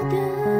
The.